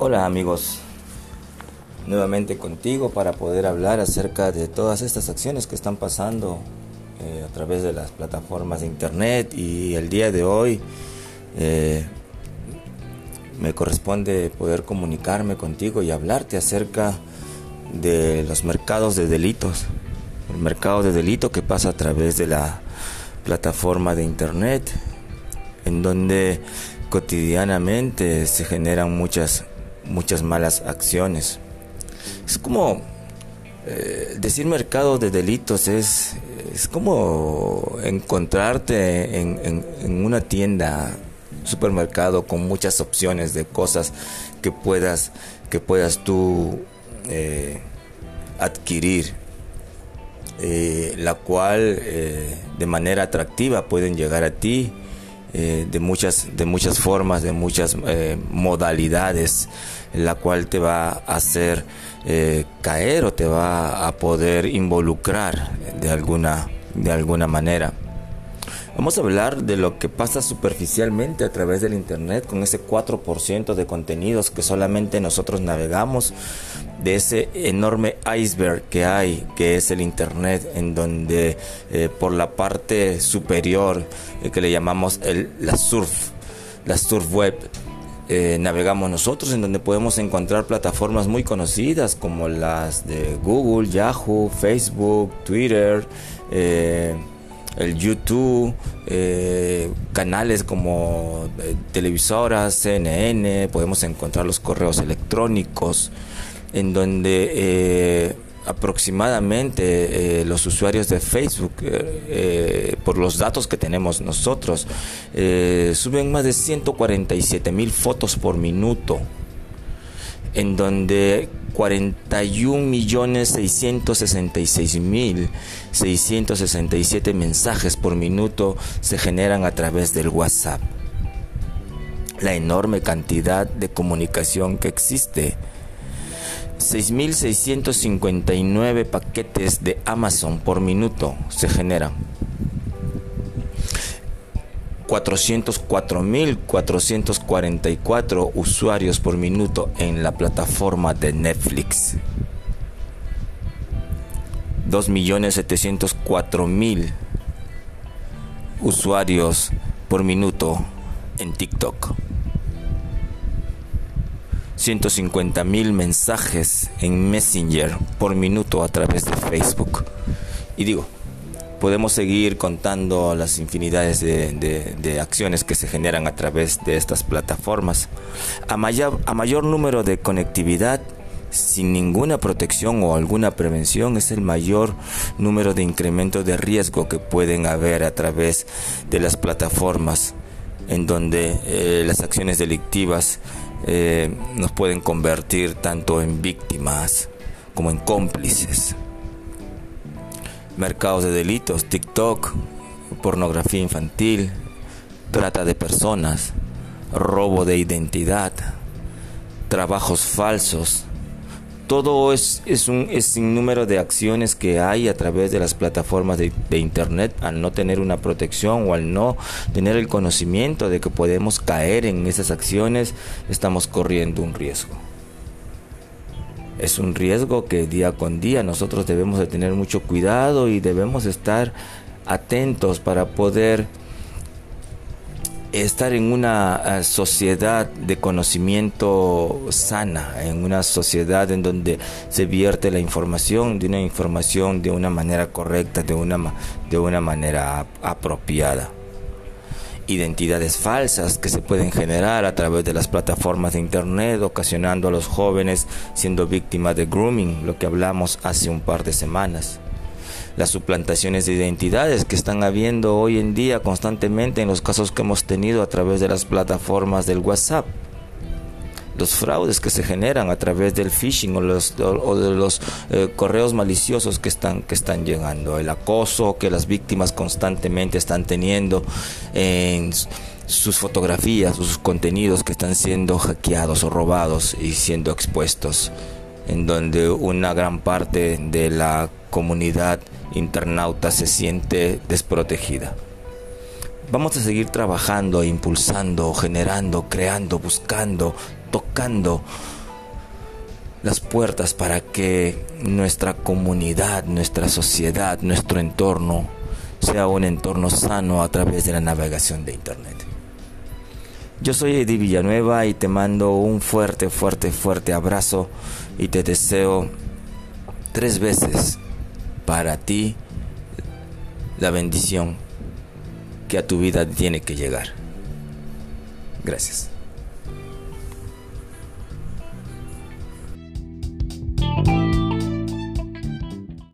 Hola amigos, nuevamente contigo para poder hablar acerca de todas estas acciones que están pasando eh, a través de las plataformas de internet. Y el día de hoy eh, me corresponde poder comunicarme contigo y hablarte acerca de los mercados de delitos, el mercado de delito que pasa a través de la plataforma de internet en donde cotidianamente se generan muchas muchas malas acciones. Es como eh, decir mercado de delitos es, es como encontrarte en, una tienda, supermercado con muchas opciones de cosas que puedas, que puedas tú eh, adquirir. Eh, la cual de manera atractiva pueden llegar a ti de muchas de muchas formas de muchas modalidades la cual te va a hacer eh, caer o te va a poder involucrar de alguna, de alguna manera. Vamos a hablar de lo que pasa superficialmente a través del Internet con ese 4% de contenidos que solamente nosotros navegamos, de ese enorme iceberg que hay, que es el Internet, en donde eh, por la parte superior, eh, que le llamamos el, la surf, la surf web, eh, navegamos nosotros, en donde podemos encontrar plataformas muy conocidas como las de Google, Yahoo, Facebook, Twitter, el YouTube, eh, canales como televisoras, CNN, podemos encontrar los correos electrónicos, en donde aproximadamente eh, los usuarios de Facebook, eh, eh, por los datos que tenemos nosotros, suben más de 147 mil fotos por minuto, en donde 41 millones 666 mil 667 mensajes por minuto se generan a través del WhatsApp. La enorme cantidad de comunicación que existe 6.659 paquetes de Amazon por minuto se generan. 404.444 usuarios por minuto en la plataforma de Netflix. 2.704.000 usuarios por minuto en TikTok. 150 mil mensajes en Messenger por minuto a través de Facebook. Y digo, podemos seguir contando las infinidades de, acciones que se generan a través de estas plataformas. A mayor, número de conectividad, sin ninguna protección o alguna prevención, es el mayor número de incremento de riesgo que pueden haber a través de las plataformas en donde eh, las acciones delictivas eh, nos pueden convertir tanto en víctimas como en cómplices. Mercados de delitos, TikTok, pornografía infantil, trata de personas, robo de identidad, trabajos falsos, todo es, es un sinnúmero de acciones que hay a través de las plataformas de, Internet al no tener una protección o al no tener el conocimiento de que podemos caer en esas acciones, estamos corriendo un riesgo. Es un riesgo que día con día nosotros debemos de tener mucho cuidado y debemos estar atentos para poder estar en una eh, sociedad de conocimiento sana, en una sociedad en donde se vierte la información, de una información de una manera correcta, de una, de una manera apropiada. Identidades falsas que se pueden generar a través de las plataformas de Internet, ocasionando a los jóvenes siendo víctimas de grooming, lo que hablamos hace un par de semanas las suplantaciones de identidades que están habiendo hoy en día constantemente en los casos que hemos tenido a través de las plataformas del WhatsApp. Los fraudes que se generan a través del phishing o, los, de los eh, correos maliciosos que están, que están llegando. El acoso que las víctimas constantemente están teniendo en sus fotografías, sus contenidos que están siendo hackeados o robados y siendo expuestos. En donde una gran parte de la comunidad internauta se siente desprotegida. Vamos a seguir trabajando, impulsando, generando, creando, buscando tocando las puertas para que nuestra comunidad, nuestra sociedad, nuestro entorno sea un entorno sano a través de la navegación de Internet. Yo soy Eddie Villanueva y te mando un fuerte, fuerte, fuerte abrazo y te deseo tres veces para ti la bendición que a tu vida tiene que llegar. Gracias.